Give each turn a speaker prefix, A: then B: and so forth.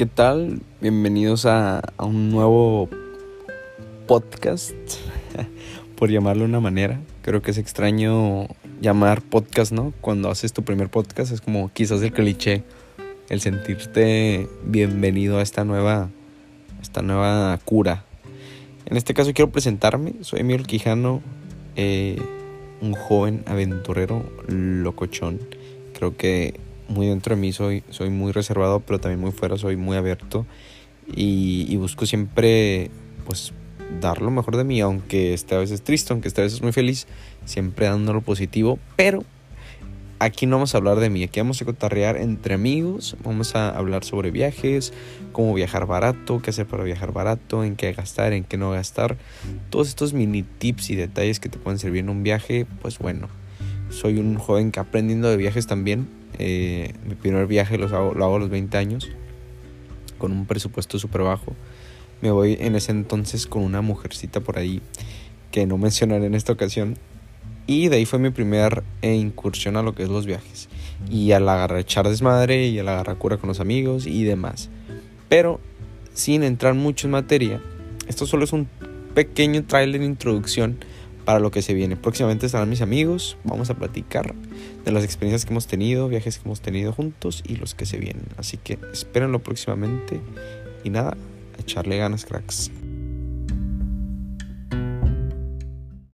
A: ¿qué tal? Bienvenidos a, un nuevo podcast, por llamarlo de una manera. Creo que es extraño llamar podcast, ¿no? Cuando haces tu primer podcast es como quizás el cliché, el sentirte bienvenido a esta nueva, esta nueva cura. En este caso quiero presentarme, soy Emilio Quijano, eh, un joven aventurero locochón. Creo que muy dentro de mí soy, soy muy reservado, pero también muy fuera soy muy abierto. Y, busco siempre pues dar lo mejor de mí, aunque esté a veces triste, aunque esté a veces muy feliz, siempre dando lo positivo, pero aquí no vamos a hablar de mí, aquí vamos a cotarrear entre amigos, vamos a hablar sobre viajes, cómo viajar barato, qué hacer para viajar barato, en qué gastar, en qué no gastar, todos estos mini tips y detalles que te pueden servir en un viaje, pues bueno, soy un joven que aprendiendo de viajes también, eh, mi primer viaje lo hago, lo hago a los 20 años, con un presupuesto súper bajo. Me voy en ese entonces con una mujercita por ahí que no mencionaré en esta ocasión. Y de ahí fue mi primer eh, incursión a lo que es los viajes. Y a la echar desmadre y a la agarrar cura con los amigos y demás. Pero sin entrar mucho en materia, esto solo es un pequeño trailer introducción para lo que se viene. Próximamente estarán mis amigos, vamos a platicar de las experiencias que hemos tenido, viajes que hemos tenido juntos y los que se vienen. Así que espérenlo próximamente y nada, echarle ganas cracks.